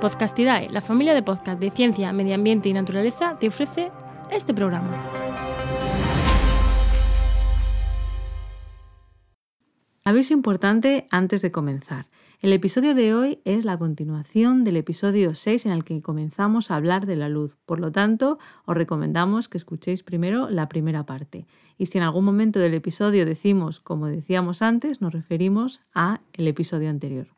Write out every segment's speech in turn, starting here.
Podcastidae, la familia de podcast de ciencia, medio ambiente y naturaleza, te ofrece este programa. Aviso importante antes de comenzar. El episodio de hoy es la continuación del episodio 6 en el que comenzamos a hablar de la luz. Por lo tanto, os recomendamos que escuchéis primero la primera parte. Y si en algún momento del episodio decimos, como decíamos antes, nos referimos a el episodio anterior.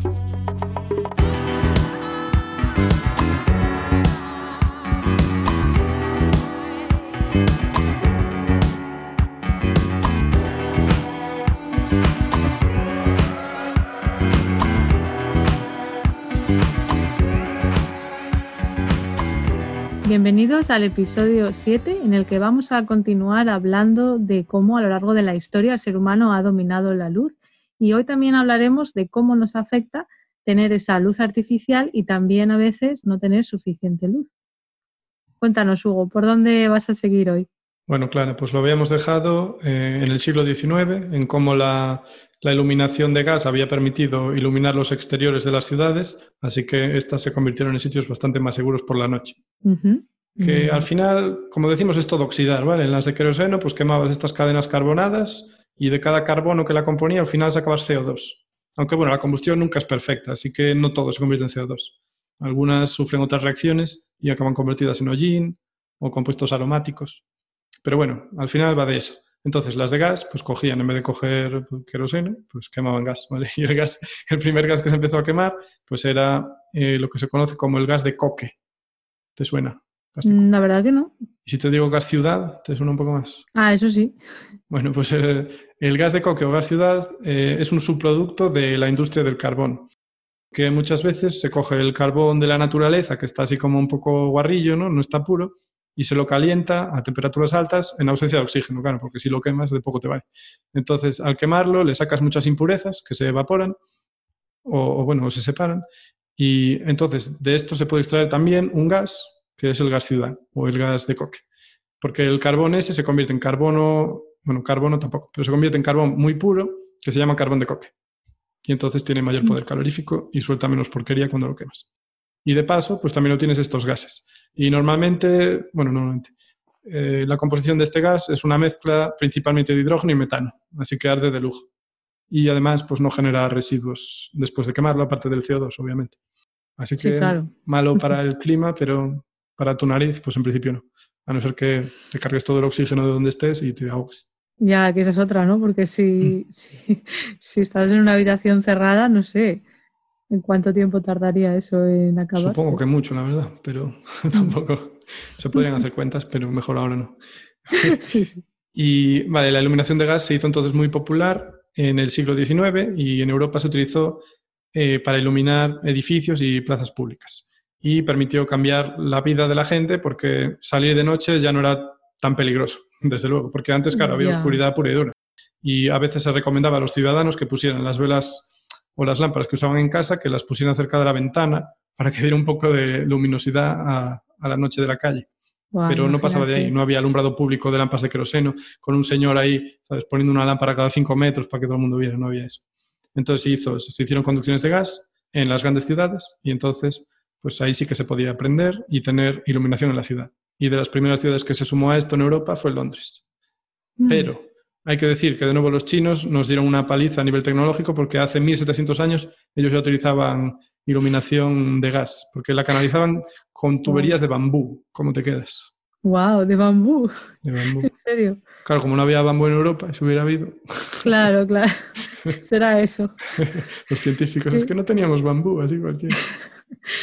Bienvenidos al episodio 7 en el que vamos a continuar hablando de cómo a lo largo de la historia el ser humano ha dominado la luz y hoy también hablaremos de cómo nos afecta tener esa luz artificial y también a veces no tener suficiente luz. Cuéntanos, Hugo, ¿por dónde vas a seguir hoy? Bueno, claro, pues lo habíamos dejado eh, en el siglo XIX, en cómo la, iluminación de gas había permitido iluminar los exteriores de las ciudades, así que estas se convirtieron en sitios bastante más seguros por la noche. Que al final, como decimos, es todo oxidar, ¿vale? En las de queroseno, pues quemabas estas cadenas carbonadas y de cada carbono que la componía, al final sacabas CO2. Aunque bueno, la combustión nunca es perfecta, así que no todo se convierte en CO2. Algunas sufren otras reacciones y acaban convertidas en hollín o compuestos aromáticos. Pero bueno, al final va de eso. Entonces, las de gas, pues cogían, en vez de coger queroseno, pues quemaban gas, ¿vale? Y el gas, el primer gas que se empezó a quemar, pues era eh, lo que se conoce como el gas de coque. ¿Te suena? Mm, la verdad que no. Y si te digo gas ciudad, ¿te suena un poco más? Ah, eso sí. Bueno, pues el, gas de coque o gas ciudad eh, es un subproducto de la industria del carbón, que muchas veces se coge el carbón de la naturaleza, que está así como un poco guarrillo, ¿no? No está puro, y se lo calienta a temperaturas altas en ausencia de oxígeno, claro, porque si lo quemas de poco te vale. Entonces, al quemarlo, le sacas muchas impurezas que se evaporan o, bueno, o se separan. Y entonces, de esto se puede extraer también un gas, que es el gas ciudad o el gas de coque. Porque el carbón ese se convierte en carbono, bueno, carbono tampoco, pero se convierte en carbón muy puro, que se llama carbón de coque. Y entonces tiene mayor poder calorífico y suelta menos porquería cuando lo quemas. Y de paso, pues también obtienes estos gases. Y normalmente, bueno, normalmente, eh, la composición de este gas es una mezcla principalmente de hidrógeno y metano, así que arde de lujo. Y además, pues no genera residuos después de quemarlo, aparte del CO2, obviamente. Así que malo para el clima, pero para tu nariz, pues en principio no. A no ser que te cargues todo el oxígeno de donde estés y te ahogues. Ya, que esa es otra, ¿no? Porque si, mm. si, si, estás en una habitación cerrada, no sé, ¿En cuánto tiempo tardaría eso en acabar? Supongo que mucho, la verdad, pero tampoco se podrían hacer cuentas, pero mejor ahora no. sí, sí. Y vale, la iluminación de gas se hizo entonces muy popular en el siglo XIX y en Europa se utilizó eh, para iluminar edificios y plazas públicas. Y permitió cambiar la vida de la gente porque salir de noche ya no era tan peligroso, desde luego, porque antes, claro, había oscuridad pura y dura. Y a veces se recomendaba a los ciudadanos que pusieran las velas o las lámparas que usaban en casa, que las pusieran cerca de la ventana para que diera un poco de luminosidad a, la noche de la calle. Pero no pasaba de ahí, no había alumbrado público de lámparas de queroseno, con un señor ahí, ¿sabes? poniendo una lámpara cada cinco metros para que todo el mundo viera, no había eso. Entonces se, hizo, se hicieron conducciones de gas en las grandes ciudades y entonces pues ahí sí que se podía aprender y tener iluminación en la ciudad. Y de las primeras ciudades que se sumó a esto en Europa fue Londres. Mm. Pero hay que decir que de nuevo los chinos nos dieron una paliza a nivel tecnológico porque hace 1700 años ellos ya utilizaban iluminación de gas, porque la canalizaban con tuberías de bambú. ¿Cómo te quedas? ¡Wow! De bambú. De bambú. ¿En serio? Claro, como no había bambú en Europa, si hubiera habido. Claro, claro. Será eso. Los científicos, es que no teníamos bambú, así cualquiera.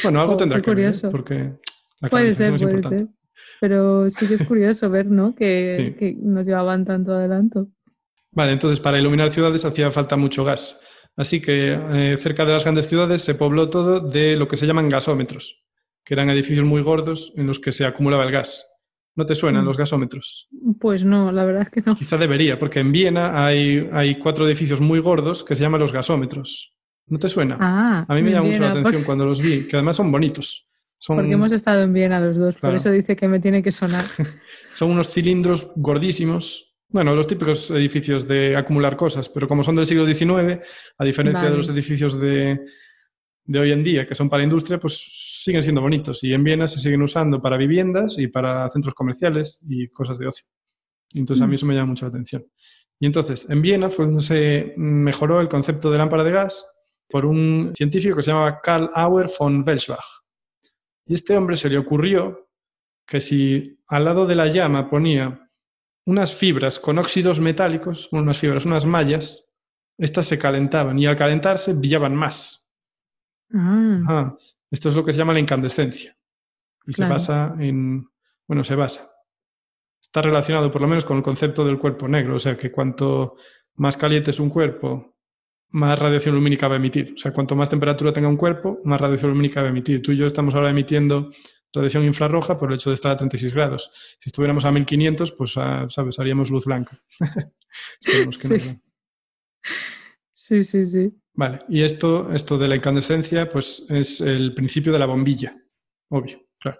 Bueno, algo oh, tendrá que ver, ¿eh? porque la puede ser, es puede Ser. Pero sí que es curioso ver, ¿no? Que, nos llevaban tanto adelanto. Vale, entonces para iluminar ciudades hacía falta mucho gas. Así que eh, cerca de las grandes ciudades se pobló todo de lo que se llaman gasómetros, que eran edificios muy gordos en los que se acumulaba el gas. ¿No te suenan mm. los gasómetros? Pues no, la verdad es que no. Quizá debería, porque en Viena hay, hay cuatro edificios muy gordos que se llaman los gasómetros. ¿No te suena? Ah, a mí me en llama mucho la Viena, atención cuando los vi, que además son bonitos. Son, Porque hemos estado en Viena los dos, Claro. por eso dice que me tiene que sonar. son unos cilindros gordísimos. Bueno, los típicos edificios de acumular cosas, pero como son del siglo XIX, a diferencia Vale. de los edificios de, de hoy en día, que son para industria, pues siguen siendo bonitos. Y en Viena se siguen usando para viviendas y para centros comerciales y cosas de ocio. Entonces a mí Mm. eso me llama mucho la atención. Y entonces, en Viena fue donde se mejoró el concepto de lámpara de gas por un científico que se llamaba Karl Auer von Welschbach. Y este hombre se le ocurrió que si al lado de la llama ponía unas fibras con óxidos metálicos, unas fibras, unas mallas, estas se calentaban y al calentarse brillaban más. Ah, Ah, esto es lo que se llama la incandescencia. Y se basa en, bueno, se basa. Está relacionado por lo menos con el concepto del cuerpo negro, o sea que cuanto más caliente es un cuerpo, más radiación lumínica va a emitir. O sea, cuanto más temperatura tenga un cuerpo, más radiación lumínica va a emitir. Tú y yo estamos ahora emitiendo radiación infrarroja por el hecho de estar a 36 grados. Si estuviéramos a 1500, pues, ah, ¿sabes? Haríamos luz blanca. Esperemos que Sí. no. sí, sí, sí. Vale, y esto, esto de la incandescencia, pues es el principio de la bombilla, obvio, claro.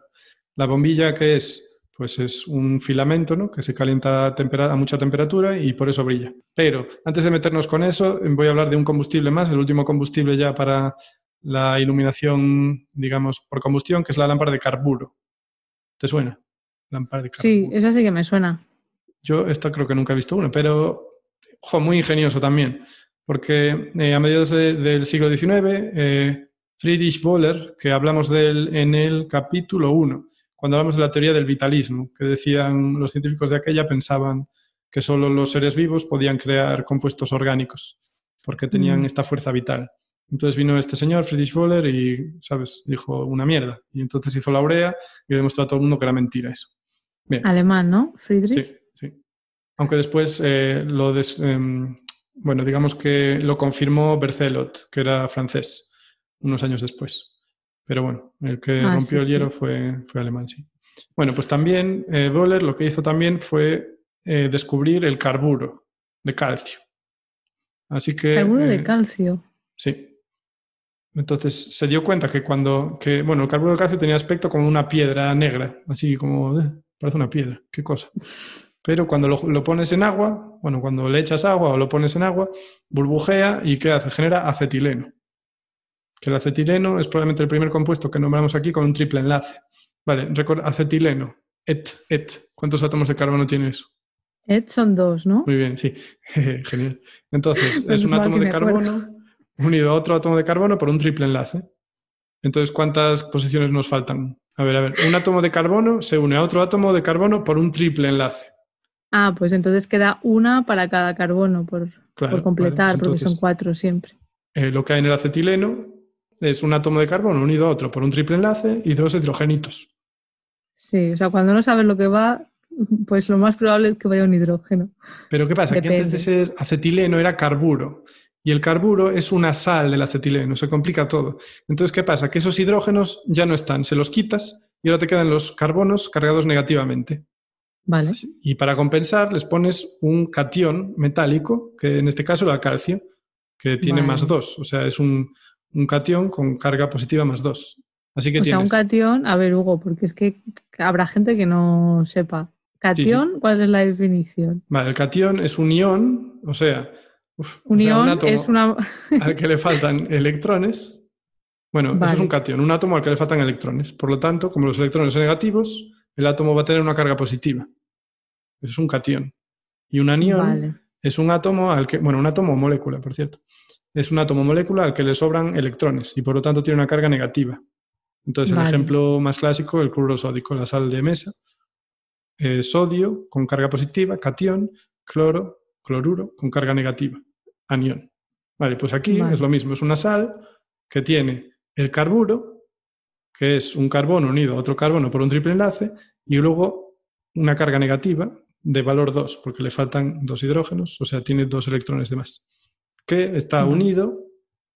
La bombilla, ¿qué es? Pues es un filamento, ¿no? Que se calienta a, mucha temperatura y por eso brilla. Pero antes de meternos con eso, voy a hablar de un combustible más, el último combustible ya para la iluminación, digamos, por combustión, que es la lámpara de carburo. ¿Te suena? Lámpara de carburo. Sí, esa sí que me suena. Yo esta creo que nunca he visto una, pero ojo, muy ingenioso también, porque eh, a mediados de- del siglo XIX, eh, Friedrich Wöhler, que hablamos de él en el capítulo 1, cuando hablamos de la teoría del vitalismo, que decían los científicos de aquella, pensaban que solo los seres vivos podían crear compuestos orgánicos, porque tenían Mm. esta fuerza vital. Entonces vino este señor, Friedrich Wöhler, y, ¿sabes? Dijo una mierda. Y entonces hizo la urea y le demostró a todo el mundo que era mentira eso. Bien. Alemán, ¿no? Friedrich. Sí, sí. Aunque después eh, lo des- em, bueno, digamos que lo confirmó Berthelot, que era francés, unos años después. Pero bueno, el que Ah, rompió sí, el sí. hielo fue, fue alemán, sí. Bueno, pues también eh, lo que hizo también fue eh, descubrir el carburo de calcio. Así que. Carburo de eh, calcio. Sí. Entonces se dio cuenta que cuando, que, bueno, el carburo de calcio tenía aspecto como una piedra negra, así como, eh, parece una piedra, qué cosa. Pero cuando lo, lo pones en agua, bueno, cuando le echas agua o lo pones en agua, burbujea y ¿qué hace? Genera acetileno. Que el acetileno es probablemente el primer compuesto que nombramos aquí con un triple enlace. Vale, recuerda, acetileno, et, et. ¿Cuántos átomos de carbono tiene eso? Ed son dos, ¿no? Muy bien, sí. Genial. Entonces, es un átomo de carbono unido a otro átomo de carbono por un triple enlace. Entonces, ¿cuántas posiciones nos faltan? A ver, a ver. Un átomo de carbono se une a otro átomo de carbono por un triple enlace. Ah, pues entonces queda una para cada carbono por, Claro, por completar, vale, pues porque son cuatro siempre. eh, lo que hay en el acetileno es un átomo de carbono unido a otro por un triple enlace y dos hidrogenitos. Sí, o sea, cuando no sabes lo que va, pues lo más probable es que vaya un hidrógeno. Pero ¿qué pasa? Que antes de ser acetileno era carburo. Y el carburo es una sal del acetileno, se complica todo. Entonces, ¿qué pasa? Que esos hidrógenos ya no están, se los quitas y ahora te quedan los carbonos cargados negativamente. Vale. Y para compensar les pones un catión metálico, que en este caso era el calcio, que tiene Vale. más 2. O sea, es un, un catión con carga positiva más 2. Así que O sea, un catión, a ver, Hugo, porque es que habrá gente que no sepa. Catión, ¿cuál es la definición? Vale, el catión es un ión, o sea, uf, o Un sea, ión átomo es una. al que le faltan electrones. Bueno, eso es un catión, un átomo al que le faltan electrones. Por lo tanto, como los electrones son negativos, el átomo va a tener una carga positiva. Eso es un catión. Y un anión Vale. Es un átomo al que, bueno, un átomo o molécula, por cierto. Es un átomo o molécula al que le sobran electrones y por lo tanto tiene una carga negativa. Entonces, Vale. el ejemplo más clásico, el cloruro sódico, la sal de mesa. Eh, sodio con carga positiva, catión, cloro, cloruro con carga negativa, anión. Vale, pues aquí Vale. es lo mismo, es una sal que tiene el carburo, que es un carbono unido a otro carbono por un triple enlace, y luego una carga negativa de valor 2, porque le faltan dos hidrógenos, o sea, tiene dos electrones de más, que está unido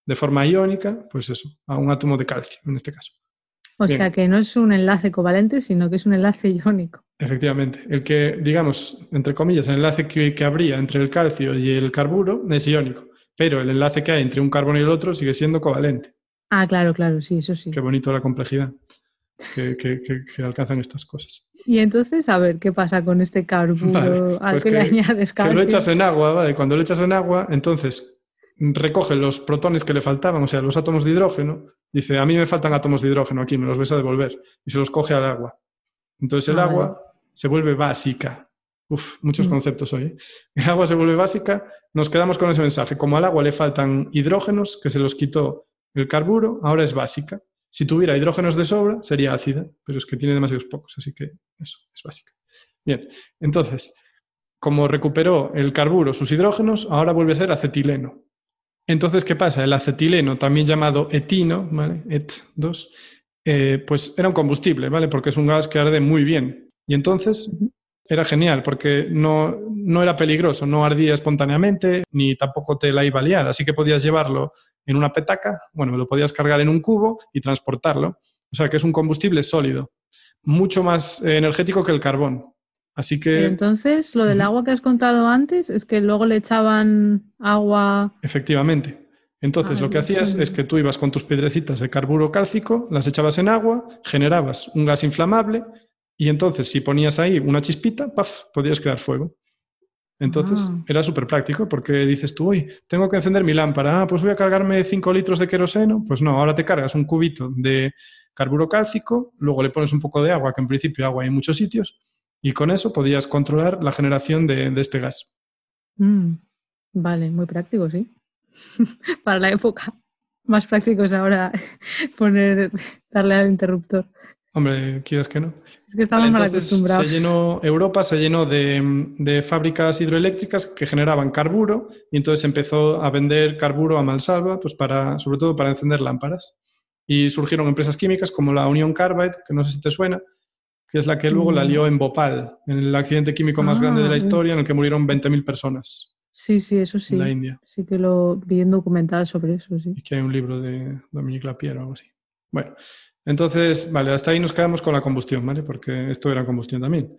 de forma iónica, pues eso, a un átomo de calcio, en este caso. O Bien. sea, que no es un enlace covalente, sino que es un enlace iónico. Efectivamente, el que, digamos, entre comillas, el enlace que, que habría entre el calcio y el carburo es iónico, pero el enlace que hay entre un carbono y el otro sigue siendo covalente. Ah, claro, claro, sí, eso sí. Qué bonito la complejidad que- que alcanzan estas cosas. Y entonces, a ver, ¿qué pasa con este carburo Vale, al pues que, le añades Que lo calcio? echas en agua, ¿vale? Cuando lo echas en agua, entonces recoge los protones que le faltaban, o sea, los átomos de hidrógeno. Dice, a mí me faltan átomos de hidrógeno aquí, me los vais a devolver. Y se los coge al agua. Entonces el Ah, agua vale. se vuelve básica. Uf, muchos Mm. conceptos hoy. ¿eh? El agua se vuelve básica, nos quedamos con ese mensaje. Como al agua le faltan hidrógenos, que se los quitó el carburo, ahora es básica. Si tuviera hidrógenos de sobra, sería ácida, pero es que tiene demasiados pocos, así que eso es básica. Bien, entonces, como recuperó el carburo sus hidrógenos, ahora vuelve a ser acetileno. Entonces, ¿qué pasa? El acetileno, también llamado etino, ¿vale? ET2, eh, pues era un combustible, ¿vale? Porque es un gas que arde muy bien. Y entonces. Era genial porque no, no era peligroso, no ardía espontáneamente, ni tampoco te la iba a liar. Así que podías llevarlo en una petaca, bueno, lo podías cargar en un cubo y transportarlo. O sea que es un combustible sólido, mucho más eh, energético que el carbón. Así que... Pero entonces, lo del agua que has contado antes es que luego le echaban agua. Efectivamente. Entonces, Ah, lo que hacías sí. es que tú ibas con tus piedrecitas de carburo cálcico, las echabas en agua, generabas un gas inflamable y entonces si ponías ahí una chispita, ¡paf!, podías crear fuego. Entonces, Ah. era súper práctico porque dices tú, uy, tengo que encender mi lámpara, ah, pues voy a cargarme 5 litros de queroseno. Pues no, ahora te cargas un cubito de carburo cálcico, luego le pones un poco de agua, que en principio agua hay en muchos sitios, y con eso podías controlar la generación de, de este gas. Mm, Vale, muy práctico, sí. Para la época. Más práctico es ahora poner, darle al interruptor. Hombre, quieras que no. Es que estamos mal acostumbrados. se llenó, Europa se llenó de, de fábricas hidroeléctricas que generaban carburo y entonces empezó a vender carburo a mansalva, pues para, sobre todo para encender lámparas. Y surgieron empresas químicas como la Union Carbide, que no sé si te suena, que es la que luego la Mm. lió en Bhopal, en el accidente químico más grande de la Ah, historia, en el que murieron 20.000 personas Sí, sí, eso sí. en la India. Sí que lo vi en documental sobre eso, sí. Y que hay un libro de Dominique Lapierre o algo así. Bueno, entonces, vale, hasta ahí nos quedamos con la combustión, ¿vale? Porque esto era combustión también.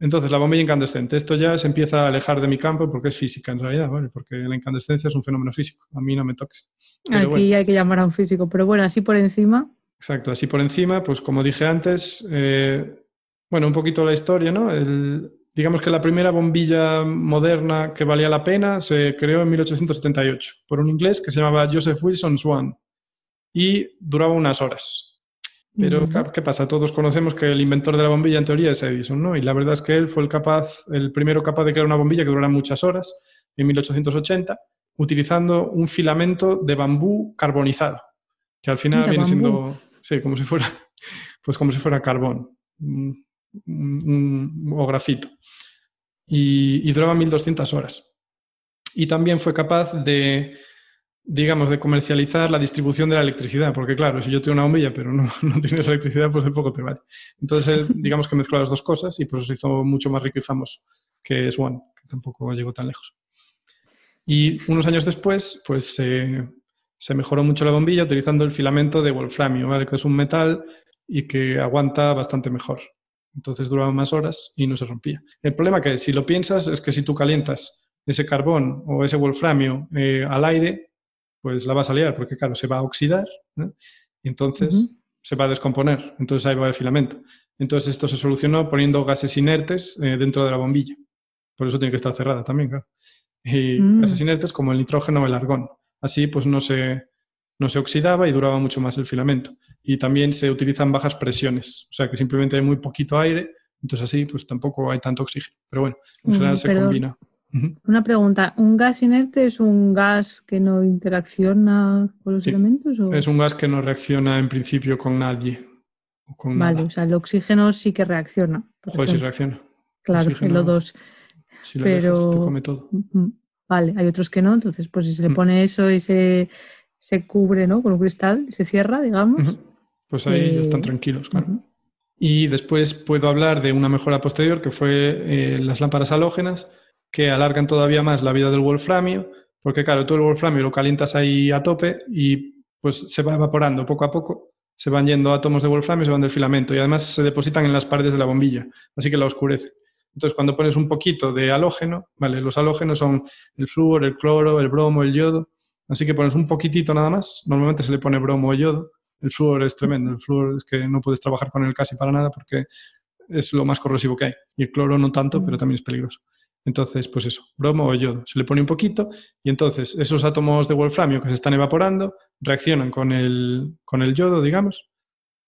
Entonces, la bombilla incandescente. Esto ya se empieza a alejar de mi campo porque es física en realidad, ¿vale? Porque la incandescencia es un fenómeno físico. A mí no me toques. Pero Aquí bueno. hay que llamar a un físico, pero bueno, así por encima. Exacto, así por encima, pues como dije antes, eh, bueno, un poquito la historia, ¿no? El- digamos que la primera bombilla moderna que valía la pena se creó en 1878 por un inglés que se llamaba Joseph Wilson Swan y duraba unas horas. Pero, ¿qué pasa? Todos conocemos que el inventor de la bombilla en teoría es Edison, ¿no? Y la verdad es que él fue el capaz, el primero capaz de crear una bombilla que durara muchas horas en 1880, utilizando un filamento de bambú carbonizado, que al final Mira, viene bambú. siendo, sí, como si fuera, pues como si fuera carbón un- un- o grafito. Y, y duraba 1200 horas. Y también fue capaz de, digamos, de comercializar la distribución de la electricidad, porque claro, si yo tengo una bombilla pero no, no tienes electricidad, pues de poco te vale. Entonces él, digamos que mezcló las dos cosas y por eso se hizo mucho más rico y famoso que Swan, que tampoco llegó tan lejos. Y unos años después, pues se- se mejoró mucho la bombilla utilizando el filamento de wolframio, ¿vale? que es un metal y que aguanta bastante mejor. Entonces duraba más horas y no se rompía. El problema que, si lo piensas, es que si tú calientas ese carbón o ese wolframio eh, al aire, pues la vas a liar, porque claro, se va a oxidar ¿no? y entonces se va a descomponer. Entonces ahí va el filamento. Entonces esto se solucionó poniendo gases inertes eh, dentro de la bombilla. Por eso tiene que estar cerrada también, claro. Y Mm. gases inertes como el nitrógeno o el argón. Así pues no se, no se oxidaba y duraba mucho más el filamento. Y también se utilizan bajas presiones, o sea que simplemente hay muy poquito aire, entonces así pues tampoco hay tanto oxígeno. Pero bueno, en Mm, general se combina. Una pregunta, ¿un gas inerte es un gas que no interacciona con los Sí, elementos? O... Es un gas que no reacciona en principio con nadie. O con Vale, nada. o sea, el oxígeno sí que reacciona. Joder, ejemplo. reacciona. claro, el O2. Si lo Pero- dejas, te come todo. Ujú. Vale, hay otros que no, entonces pues si se le Mm. pone eso y se, se cubre ¿no? con un cristal, se cierra, digamos. Pues ahí ya están Eh, tranquilos, claro. Y después puedo hablar de una mejora posterior que fue eh, las lámparas halógenas, que alargan todavía más la vida del wolframio, porque claro, tú el wolframio lo calientas ahí a tope y pues se va evaporando poco a poco, se van yendo átomos de wolframio, se van del filamento y además se depositan en las paredes de la bombilla, así que la oscurece. Entonces, cuando pones un poquito de halógeno, ¿vale? Los halógenos son el flúor, el cloro, el bromo, el yodo, Así que pones un poquitito nada más. Normalmente se le pone bromo o yodo. El flúor es tremendo. El flúor es que no puedes trabajar con él casi para nada porque es lo más corrosivo que hay. Y el cloro no tanto, pero también es peligroso. Entonces, pues eso, bromo o yodo. Se le pone un poquito y entonces esos átomos de wolframio que se están evaporando reaccionan con el, con el yodo, digamos,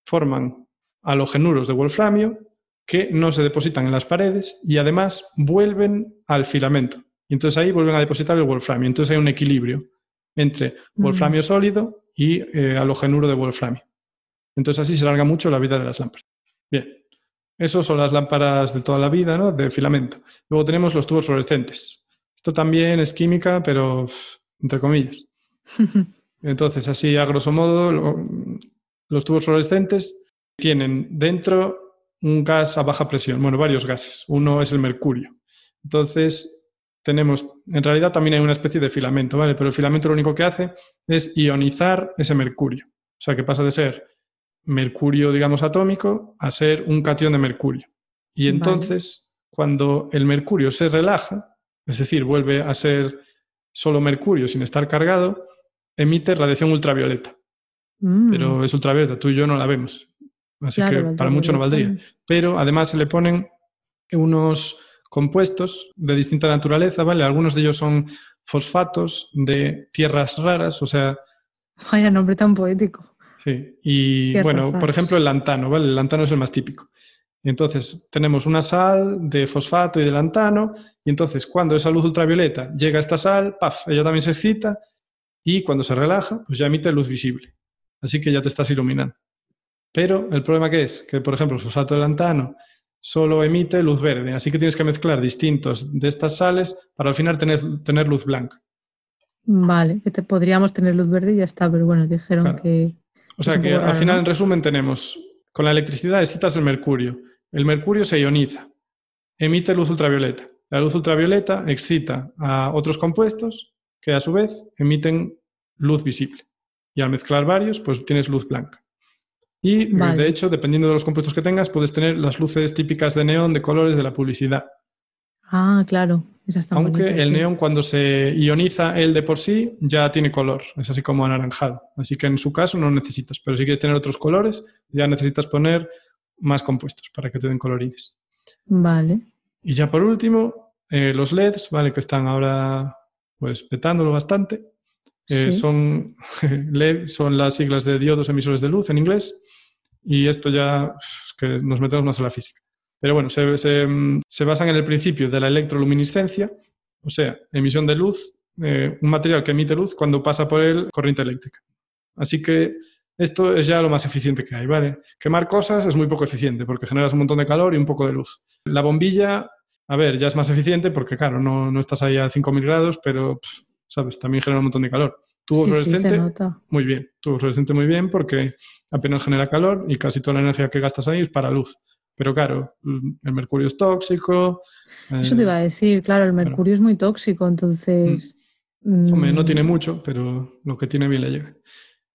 forman halogenuros de wolframio que no se depositan en las paredes y además vuelven al filamento. Y entonces ahí vuelven a depositar el wolframio. Entonces hay un equilibrio entre wolframio sólido y eh, halogenuro de wolframio. Entonces así se larga mucho la vida de las lámparas. Bien, esos son las lámparas de toda la vida, ¿no? De filamento. Luego tenemos los tubos fluorescentes. Esto también es química, pero entre comillas. Entonces, así a grosso modo, los tubos fluorescentes tienen dentro un gas a baja presión, bueno, varios gases. Uno es el mercurio. Entonces, tenemos, en realidad también hay una especie de filamento, ¿vale? Pero el filamento lo único que hace es ionizar ese mercurio. O sea, que pasa de ser mercurio, digamos, atómico a ser un catión de mercurio. Y entonces, cuando el mercurio se relaja, es decir, vuelve a ser solo mercurio sin estar cargado, emite radiación ultravioleta. Mm. Pero es ultravioleta, tú y yo no la vemos. Así que para mucho no valdría. Pero además se le ponen unos compuestos de distinta naturaleza, ¿vale? Algunos de ellos son fosfatos de tierras raras, o sea... Vaya nombre tan poético. Sí, y bueno, por ejemplo el lantano, ¿vale? El lantano es el más típico. Entonces tenemos una sal de fosfato y de lantano, y entonces cuando esa luz ultravioleta llega a esta sal, ¡paf! Ella también se excita y cuando se relaja, pues ya emite luz visible. Así que ya te estás iluminando. Pero el problema que es que, por ejemplo, el fosfato de lantano solo emite luz verde, así que tienes que mezclar distintos de estas sales para al final tener, tener luz blanca. Vale, que te, podríamos tener luz verde y ya está, pero bueno, dijeron que o sea que al final, en resumen, tenemos con la electricidad excitas el mercurio. El mercurio se ioniza, emite luz ultravioleta. La luz ultravioleta excita a otros compuestos que a su vez emiten luz visible. Y al mezclar varios, pues tienes luz blanca. Y de hecho, dependiendo de los compuestos que tengas, puedes tener las luces típicas de neón de colores de la publicidad. Ah, claro. Aunque el neón cuando se ioniza él de por sí ya tiene color, es así como anaranjado. Así que en su caso no necesitas, pero si quieres tener otros colores ya necesitas poner más compuestos para que te den colorines. Vale. Y ya por último, eh, los LEDs, ¿vale? Que están ahora pues petándolo bastante. Eh, son LED, son las siglas de diodos emisores de luz en inglés. Y esto ya es que nos metemos más en la física. Pero bueno, se, basan en el principio de la electroluminiscencia, o sea, emisión de luz, eh, un material que emite luz cuando pasa por él corriente eléctrica. Así que esto es ya lo más eficiente que hay, ¿vale? Quemar cosas es muy poco eficiente porque generas un montón de calor y un poco de luz. La bombilla, a ver, ya es más eficiente porque, claro, no, estás ahí a 5.000 grados, pero, ¿sabes? También genera un montón de calor. Tubo fluorescente, muy bien. Tubo fluorescente muy bien porque apenas genera calor y casi toda la energía que gastas ahí es para luz. Pero claro, el mercurio es tóxico. Eso te iba a decir, claro, el mercurio es muy tóxico, entonces... Mm. Hombre, no tiene mucho, pero lo que tiene bien le llega.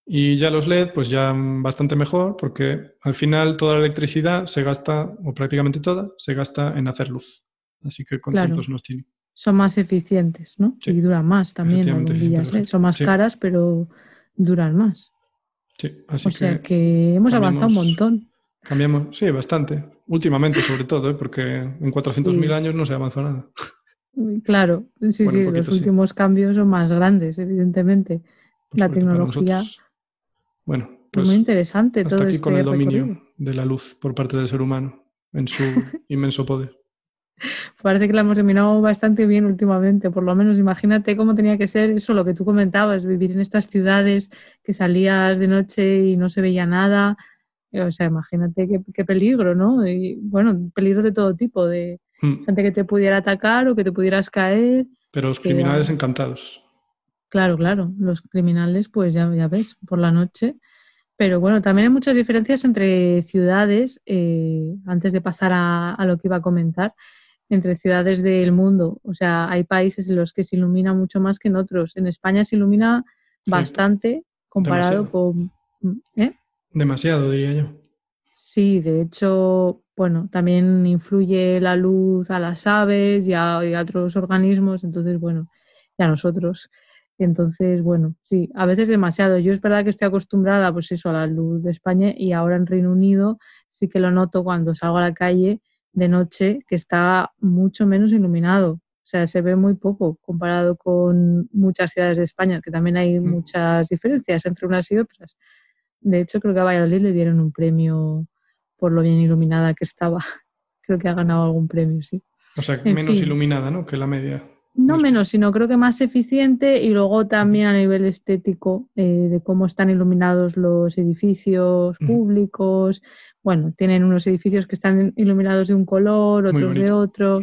Y ya los LED, pues ya bastante mejor, porque al final toda la electricidad se gasta, o prácticamente toda, se gasta en hacer luz. Así que contentos nos tiene. Son más eficientes, ¿no? y duran más también las bombillas LED. Son más caras, pero duran más. Sí, así o sea que hemos avanzado un montón. Cambiamos, sí, bastante. Últimamente, sobre todo, ¿eh? porque en 400.000 años no se avanzó nada. Claro, sí, sí, los últimos cambios son más grandes, evidentemente. la tecnología. Bueno, pues. Muy interesante hasta todo aquí este con el dominio de la luz por parte del ser humano en su inmenso poder. Parece que la hemos dominado bastante bien últimamente, por lo menos imagínate cómo tenía que ser eso, lo que tú comentabas, vivir en estas ciudades que salías de noche y no se veía nada, o sea, imagínate qué, peligro, ¿no? Y bueno, peligro de todo tipo, de hmm. gente que te pudiera atacar o que te pudieras caer. Pero los criminales encantados. Claro, claro, los criminales, pues ya, ya ves, por la noche. Pero bueno, también hay muchas diferencias entre ciudades, eh, antes de pasar a, lo que iba a comentar, entre ciudades del mundo. O sea, hay países en los que se ilumina mucho más que en otros. En España se ilumina bastante comparado con... ¿eh? Demasiado, diría yo. Sí, de hecho, bueno, también influye la luz a las aves y a, otros organismos, entonces, bueno, y a nosotros. Entonces, bueno, sí, a veces demasiado. Yo es verdad que estoy acostumbrada, pues eso, a la luz de España y ahora en Reino Unido sí que lo noto cuando salgo a la calle de noche que está mucho menos iluminado. O sea, se ve muy poco comparado con muchas ciudades de España, que también hay Mm. muchas diferencias entre unas y otras. De hecho, creo que a Valladolid le dieron un premio por lo bien iluminada que estaba. Creo que ha ganado algún premio, sí. O sea, En menos fin. iluminada, ¿no? Que la media. No menos, sino creo que más eficiente y luego también a nivel estético eh, de cómo están iluminados los edificios públicos. Bueno, tienen unos edificios que están iluminados de un color, otros de otro.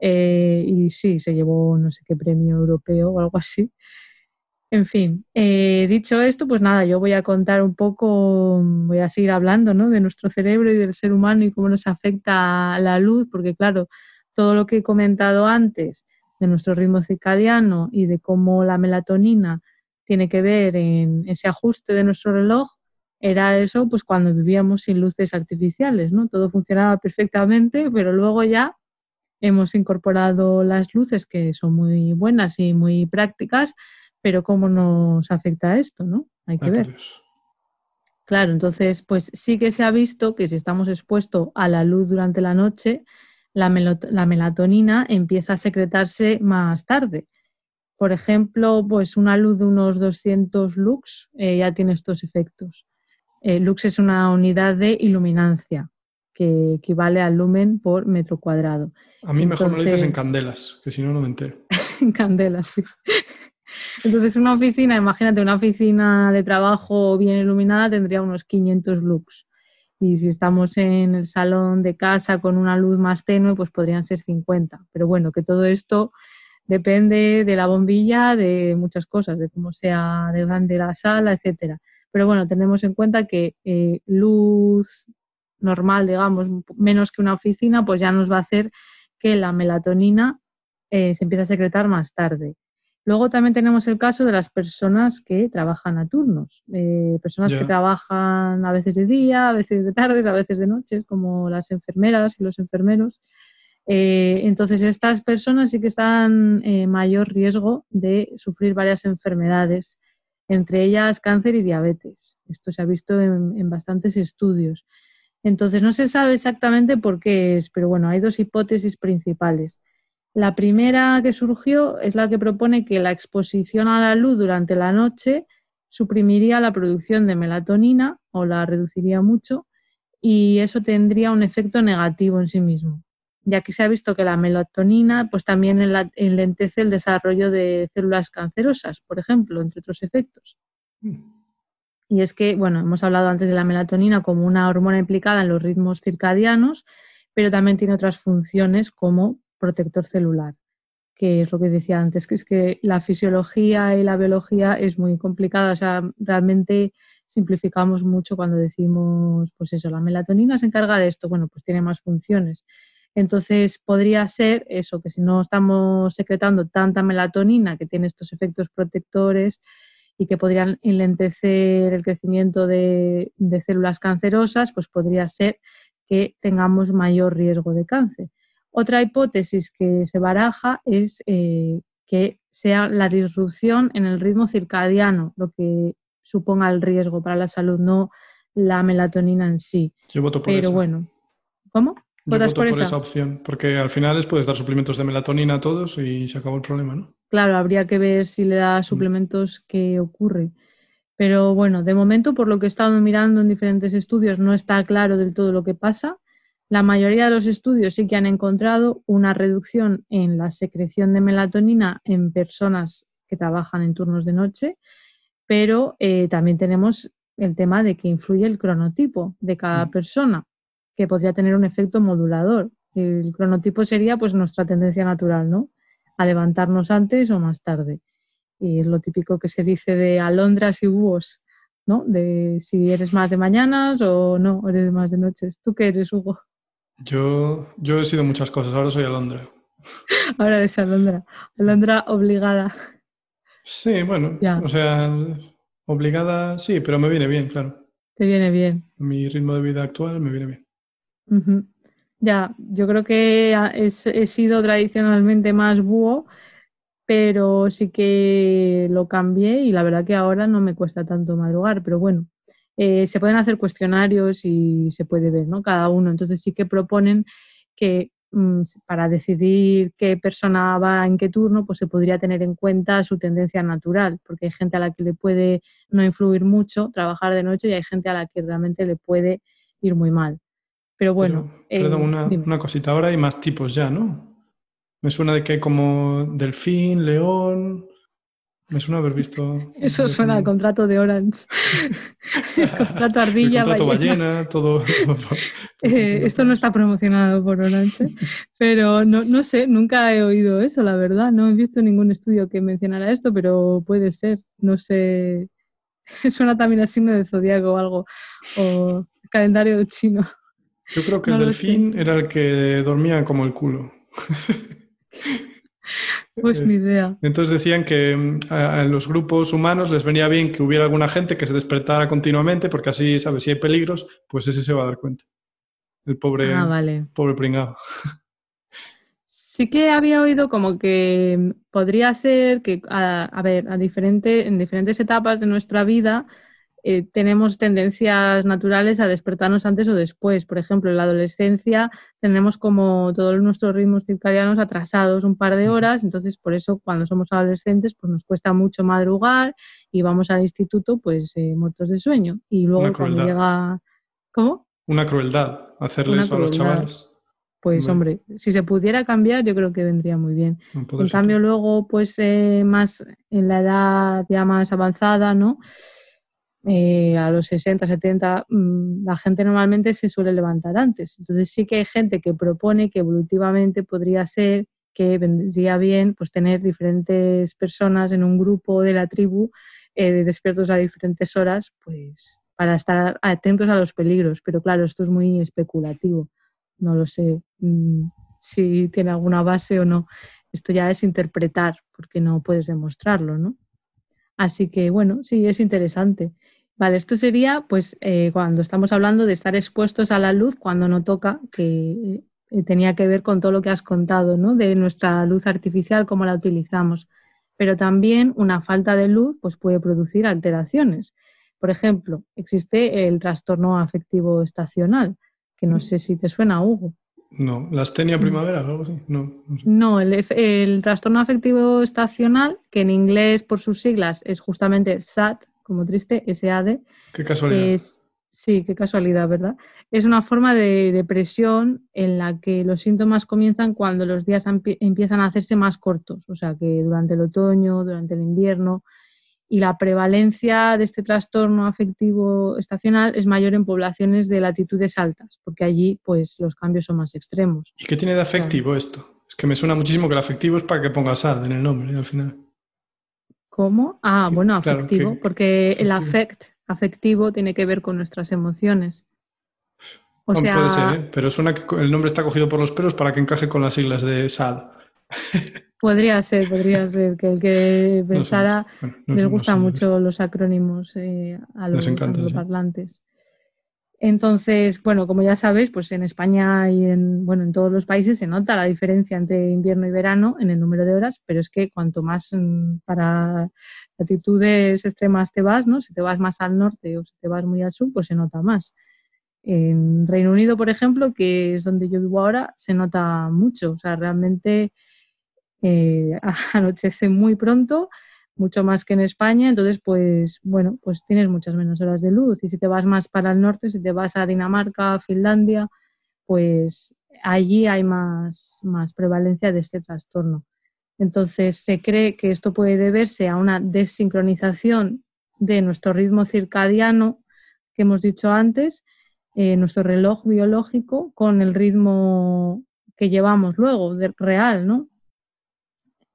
Eh, y sí, se llevó no sé qué premio europeo o algo así. En fin, eh, dicho esto, pues nada, yo voy a contar un poco, voy a seguir hablando ¿no? de nuestro cerebro y del ser humano y cómo nos afecta la luz, porque claro, todo lo que he comentado antes de nuestro ritmo circadiano y de cómo la melatonina tiene que ver en ese ajuste de nuestro reloj, era eso pues cuando vivíamos sin luces artificiales, ¿no? Todo funcionaba perfectamente, pero luego ya hemos incorporado las luces que son muy buenas y muy prácticas, pero cómo nos afecta esto, ¿no? Hay que ver. Claro, entonces, pues sí que se ha visto que si estamos expuestos a la luz durante la noche, la, melatonina empieza a secretarse más tarde. Por ejemplo, pues una luz de unos 200 lux eh, ya tiene estos efectos. Eh, lux es una unidad de iluminancia que equivale al lumen por metro cuadrado. A mí mejor me lo dices en Entonces- candelas, que si no, no me entero. en candela, sí. Entonces, una oficina, imagínate, una oficina de trabajo bien iluminada tendría unos 500 lux. Y si estamos en el salón de casa con una luz más tenue, pues podrían ser 50. Pero bueno, que todo esto depende de la bombilla, de muchas cosas, de cómo sea de grande la sala, etcétera. Pero bueno, tenemos en cuenta que eh, luz normal, digamos, menos que una oficina, pues ya nos va a hacer que la melatonina eh, se empieza a secretar más tarde. Luego también tenemos el caso de las personas que trabajan a turnos, eh, personas que trabajan a veces de día, a veces de tardes, a veces de noches, como las enfermeras y los enfermeros. Eh, entonces, estas personas sí que están en mayor riesgo de sufrir varias enfermedades, entre ellas cáncer y diabetes. Esto se ha visto en, en bastantes estudios. Entonces, no se sabe exactamente por qué es, pero bueno, hay dos hipótesis principales. La primera que surgió es la que propone que la exposición a la luz durante la noche suprimiría la producción de melatonina o la reduciría mucho y eso tendría un efecto negativo en sí mismo, ya que se ha visto que la melatonina pues también enlentece el desarrollo de células cancerosas, por ejemplo, entre otros efectos. Y es que, bueno, hemos hablado antes de la melatonina como una hormona implicada en los ritmos circadianos, pero también tiene otras funciones como protector celular, que es lo que decía antes, que es que la fisiología y la biología es muy complicada, o sea, realmente simplificamos mucho cuando decimos, pues eso, la melatonina se encarga de esto, bueno, pues tiene más funciones. Entonces, podría ser eso, que si no estamos secretando tanta melatonina que tiene estos efectos protectores, y que podrían enlentecer el crecimiento de, de células cancerosas, pues podría ser que tengamos mayor riesgo de cáncer. Otra hipótesis que se baraja es eh, que sea la disrupción en el ritmo circadiano lo que suponga el riesgo para la salud, no la melatonina en sí. Yo voto por Pero esa. bueno, ¿cómo? Yo ¿Votas voto por por, esa? esa opción, porque al final les puedes dar suplementos de melatonina a todos y se acabó el problema, ¿no? Claro, habría que ver si le da suplementos qué ocurre. Pero bueno, de momento, por lo que he estado mirando en diferentes estudios, no está claro del todo lo que pasa. La mayoría de los estudios sí que han encontrado una reducción en la secreción de melatonina en personas que trabajan en turnos de noche, pero eh, también tenemos el tema de que influye el cronotipo de cada Mm. persona, que podría tener un efecto modulador. El cronotipo sería pues nuestra tendencia natural, ¿no? A levantarnos antes o más tarde. Y es lo típico que se dice de alondras y búhos, ¿no? De si eres más de mañanas o no, eres más de noches. ¿Tú qué eres, Hugo? Yo, yo he sido muchas cosas, ahora soy alondra. Ahora eres alondra. Alondra obligada. Sí, bueno, Ya. o sea, obligada, sí, pero me viene bien, claro. Te viene bien. Mi ritmo de vida actual me viene bien. Ya, yo creo que es- he sido tradicionalmente más búho pero sí que lo cambié y la verdad que ahora no me cuesta tanto madrugar, pero bueno, eh, se pueden hacer cuestionarios y se puede ver, ¿no? Cada uno. Entonces sí que proponen que mm, para decidir qué persona va en qué turno, pues se podría tener en cuenta su tendencia natural, porque hay gente a la que le puede no influir mucho trabajar de noche y hay gente a la que realmente le puede ir muy mal. Pero bueno. Eh, una, una, cosita, ahora hay más tipos ya, ¿no? Me suena de que hay como delfín, león, me suena haber visto. Eso suena al contrato de Orange. contrato ardilla. El contrato ballena, todo. Eh, esto no está promocionado por Orange, pero no, no, sé, nunca he oído eso, la verdad. No he visto ningún estudio que mencionara esto, pero puede ser. No sé. Suena también a signo de zodiaco o algo, o calendario chino. Yo creo que el delfín era el que dormía como el culo. Pues ni idea. Entonces decían que mm, a, los grupos humanos les venía bien que hubiera alguna gente que se despertara continuamente, porque así, ¿sabes? Si hay peligros, pues ese se va a dar cuenta. El pobre, ah, vale. pobre pringado. Sí que había oído como que mm, podría ser que, a, ver, a diferente, en diferentes etapas de nuestra vida eh, tenemos tendencias naturales a despertarnos antes o después. Por ejemplo, en la adolescencia tenemos como todos nuestros ritmos circadianos atrasados un par de horas, entonces por eso cuando somos adolescentes pues nos cuesta mucho madrugar y vamos al instituto pues eh, muertos de sueño. Y luego cuando llega... ¿Cómo? Una crueldad hacerle eso a los chavales. Pues hombre, si se pudiera cambiar, yo creo que vendría muy bien. En cambio, luego, pues eh, más en la edad ya más avanzada, ¿no? Eh, a los 60, 70, mm, la gente normalmente se suele levantar antes. Entonces sí que hay gente que propone que evolutivamente podría ser que vendría bien pues tener diferentes personas en un grupo de la tribu eh, despiertos a diferentes horas, pues para estar atentos a los peligros. Pero claro, esto es muy especulativo. No lo sé mm, si tiene alguna base o no. Esto ya es interpretar, porque no puedes demostrarlo, ¿no? Así que bueno, sí, es interesante. Vale, esto sería pues eh, cuando estamos hablando de estar expuestos a la luz cuando no toca, que eh, tenía que ver con todo lo que has contado, ¿no? De nuestra luz artificial, cómo la utilizamos. Pero también una falta de luz pues, puede producir alteraciones. Por ejemplo, existe el trastorno afectivo estacional, que no sé si te suena, Hugo. No, la astenia mm. primavera o algo así. No, no, el, el, trastorno afectivo estacional, que en inglés por sus siglas es justamente SAT, como triste, SAD. Qué casualidad. sí, qué casualidad, ¿verdad? Es una forma de depresión en la que los síntomas comienzan cuando los días empiezan a hacerse más cortos, o sea que durante el otoño, durante el invierno, y la prevalencia de este trastorno afectivo estacional es mayor en poblaciones de latitudes altas, porque allí pues los cambios son más extremos. ¿Y qué tiene de afectivo esto? Es que me suena muchísimo que el afectivo es para que ponga sal en el nombre al final. ¿Cómo? Ah, bueno, afectivo, porque el afect, afectivo tiene que ver con nuestras emociones. O sea, puede ser, ¿eh? pero suena que el nombre está cogido por los pelos para que encaje con las siglas de SAD. Podría ser, podría ser que el que pensara les gustan mucho los acrónimos eh, a los, parlantes. Entonces, bueno, como ya sabéis, pues en España y en, bueno, en todos los países se nota la diferencia entre invierno y verano en el número de horas, pero es que cuanto más mm, para latitudes extremas te vas, ¿no? Si te vas más al norte o si te vas muy al sur, pues se nota más. En Reino Unido, por ejemplo, que es donde yo vivo ahora, se nota mucho. O sea, realmente eh, anochece muy pronto mucho más que en España, entonces pues bueno, pues tienes muchas menos horas de luz y si te vas más para el norte, si te vas a Dinamarca, Finlandia, pues allí hay más, más prevalencia de este trastorno. Entonces se cree que esto puede deberse a una desincronización de nuestro ritmo circadiano que hemos dicho antes, eh, nuestro reloj biológico con el ritmo que llevamos luego, real, ¿no?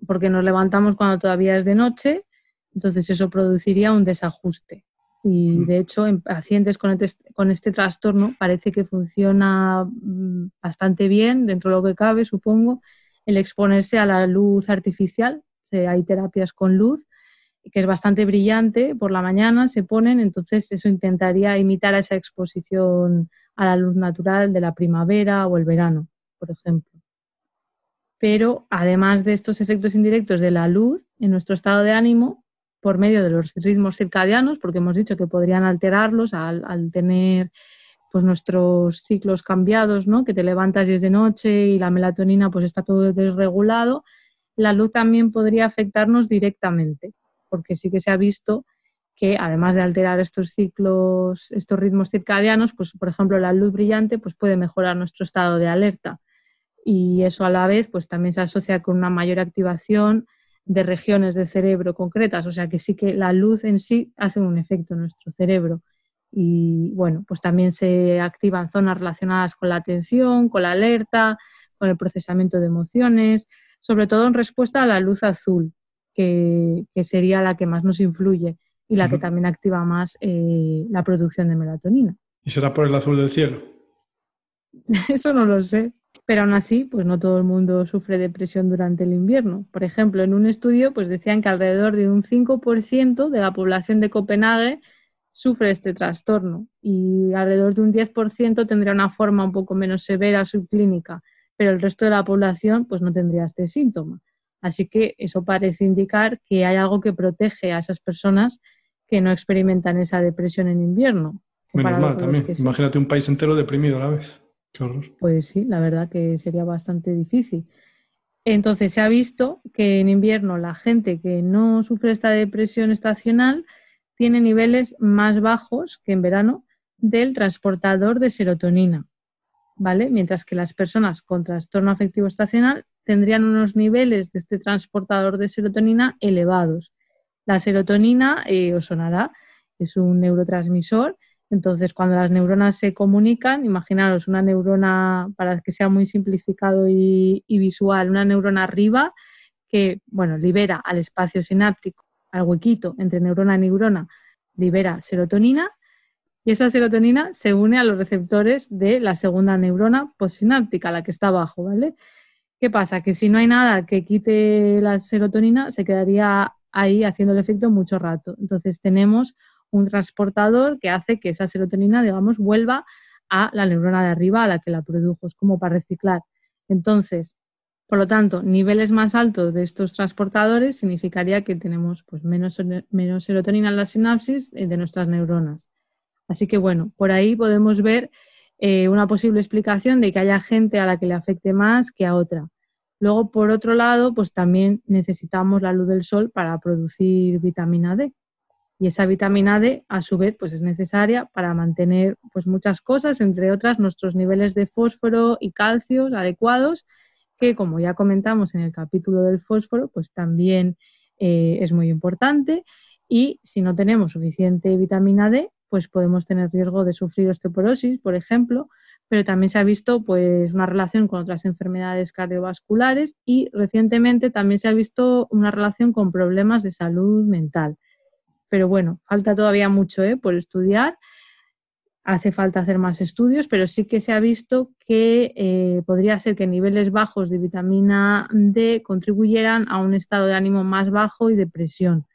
Porque nos levantamos cuando todavía es de noche, entonces eso produciría un desajuste. Y mm. de hecho, en pacientes con este, con este trastorno parece que funciona mm, bastante bien, dentro de lo que cabe, supongo, el exponerse a la luz artificial. hay terapias con luz que es bastante brillante, por la mañana se ponen, entonces eso intentaría imitar esa exposición a la luz natural de la primavera o el verano, por ejemplo. Pero además de estos efectos indirectos de la luz en nuestro estado de ánimo, por medio de los ritmos circadianos, porque hemos dicho que podrían alterarlos al, tener pues nuestros ciclos cambiados, ¿no? que te levantas y es de noche y la melatonina pues está todo desregulado, la luz también podría afectarnos directamente, porque sí que se ha visto que además de alterar estos ciclos, estos ritmos circadianos, pues por ejemplo la luz brillante pues puede mejorar nuestro estado de alerta y eso a la vez pues también se asocia con una mayor activación de regiones del cerebro concretas, o sea que sí que la luz en sí hace un efecto en nuestro cerebro y bueno, pues también se activan zonas relacionadas con la atención, con la alerta, con el procesamiento de emociones, sobre todo en respuesta a la luz azul, que, que sería la que más nos influye y la que también activa más eh, la producción de melatonina. ¿Y será por el azul del cielo? Eso no lo sé, pero aún así, pues no todo el mundo sufre depresión durante el invierno. Por ejemplo, en un estudio, pues decían que alrededor de un 5% de la población de Copenhague sufre este trastorno y alrededor de un 10% tendría una forma un poco menos severa subclínica, pero el resto de la población pues no tendría este síntoma. Así que eso parece indicar que hay algo que protege a esas personas que no experimentan esa depresión en invierno. Menos mal también. Imagínate un país entero deprimido a la vez. Pues sí, la verdad que sería bastante difícil. Entonces se ha visto que en invierno la gente que no sufre esta depresión estacional tiene niveles más bajos que en verano del transportador de serotonina, ¿vale? Mientras que las personas con trastorno afectivo estacional tendrían unos niveles de este transportador de serotonina elevados. La serotonina, eh, os sonará, es un neurotransmisor. Entonces, cuando las neuronas se comunican, imaginaros una neurona, para que sea muy simplificado y, visual, una neurona arriba que, bueno, libera al espacio sináptico, al huequito entre neurona y neurona, libera serotonina y esa serotonina se une a los receptores de la segunda neurona postsináptica, la que está abajo, ¿vale? ¿Qué pasa? Que si no hay nada que quite la serotonina, se quedaría ahí haciendo el efecto mucho rato. Entonces tenemos un transportador que hace que esa serotonina, digamos, vuelva a la neurona de arriba a la que la produjo, es como para reciclar. Entonces, por lo tanto, niveles más altos de estos transportadores significaría que tenemos pues, menos, menos serotonina en la sinapsis de nuestras neuronas. Así que bueno, por ahí podemos ver eh, una posible explicación de que haya gente a la que le afecte más que a otra. Luego, por otro lado, pues también necesitamos la luz del sol para producir vitamina D. Y esa vitamina D, a su vez, pues es necesaria para mantener pues muchas cosas, entre otras nuestros niveles de fósforo y calcio adecuados, que como ya comentamos en el capítulo del fósforo, pues también eh, es muy importante. Y si no tenemos suficiente vitamina D, pues podemos tener riesgo de sufrir osteoporosis, por ejemplo, pero también se ha visto pues, una relación con otras enfermedades cardiovasculares y recientemente también se ha visto una relación con problemas de salud mental. Pero bueno, falta todavía mucho ¿eh? por estudiar, hace falta hacer más estudios, pero sí que se ha visto que eh, podría ser que niveles bajos de vitamina D contribuyeran a un estado de ánimo más bajo y depresión.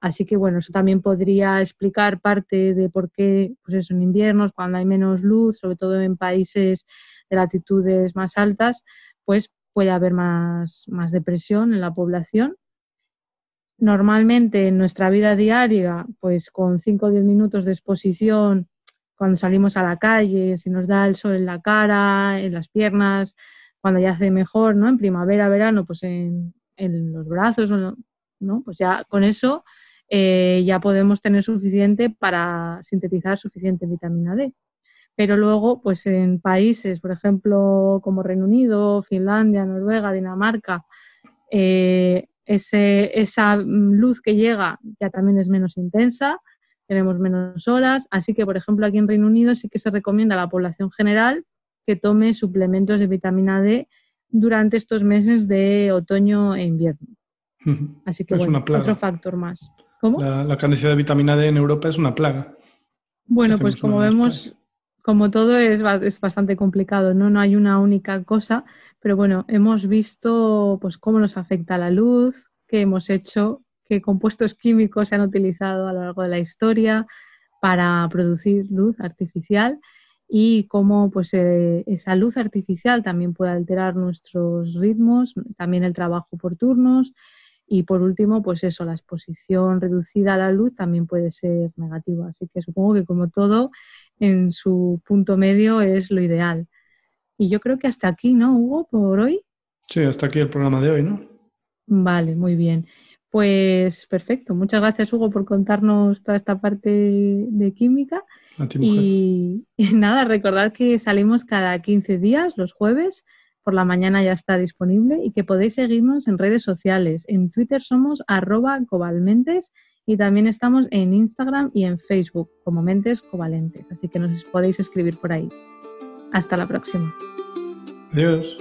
Así que bueno, eso también podría explicar parte de por qué, pues eso, en inviernos, cuando hay menos luz, sobre todo en países de latitudes más altas, pues puede haber más, más depresión en la población. Normalmente en nuestra vida diaria, pues con 5 o 10 minutos de exposición, cuando salimos a la calle, si nos da el sol en la cara, en las piernas, cuando ya hace mejor, ¿no? En primavera, verano, pues en, en los brazos, ¿no? Pues ya con eso eh, ya podemos tener suficiente para sintetizar suficiente vitamina D. Pero luego, pues en países, por ejemplo, como Reino Unido, Finlandia, Noruega, Dinamarca, eh, esa luz que llega ya también es menos intensa, tenemos menos horas, así que, por ejemplo, aquí en Reino Unido sí que se recomienda a la población general que tome suplementos de vitamina D durante estos meses de otoño e invierno. Así que, bueno, otro factor más. La, la, carencia de vitamina D en Europa es una plaga. Bueno, pues como vemos, como todo es, es, bastante complicado, ¿no? No hay una única cosa, pero bueno, hemos visto pues cómo nos afecta la luz, qué hemos hecho, qué compuestos químicos se han utilizado a lo largo de la historia para producir luz artificial y cómo pues, eh, esa luz artificial también puede alterar nuestros ritmos, también el trabajo por turnos y por último, pues eso, la exposición reducida a la luz también puede ser negativa. Así que supongo que como todo, en su punto medio es lo ideal. Y yo creo que hasta aquí, ¿no, Hugo, por hoy? Sí, hasta aquí el programa de hoy, ¿no? Vale, muy bien. Pues perfecto. Muchas gracias, Hugo, por contarnos toda esta parte de química. y, nada, recordad que salimos cada 15 días, los jueves, por la mañana ya está disponible y que podéis seguirnos en redes sociales. En Twitter somos arroba cobalmentes y también estamos en Instagram y en Facebook como Mentes Covalentes, así que nos podéis escribir por ahí. Hasta la próxima. Adiós.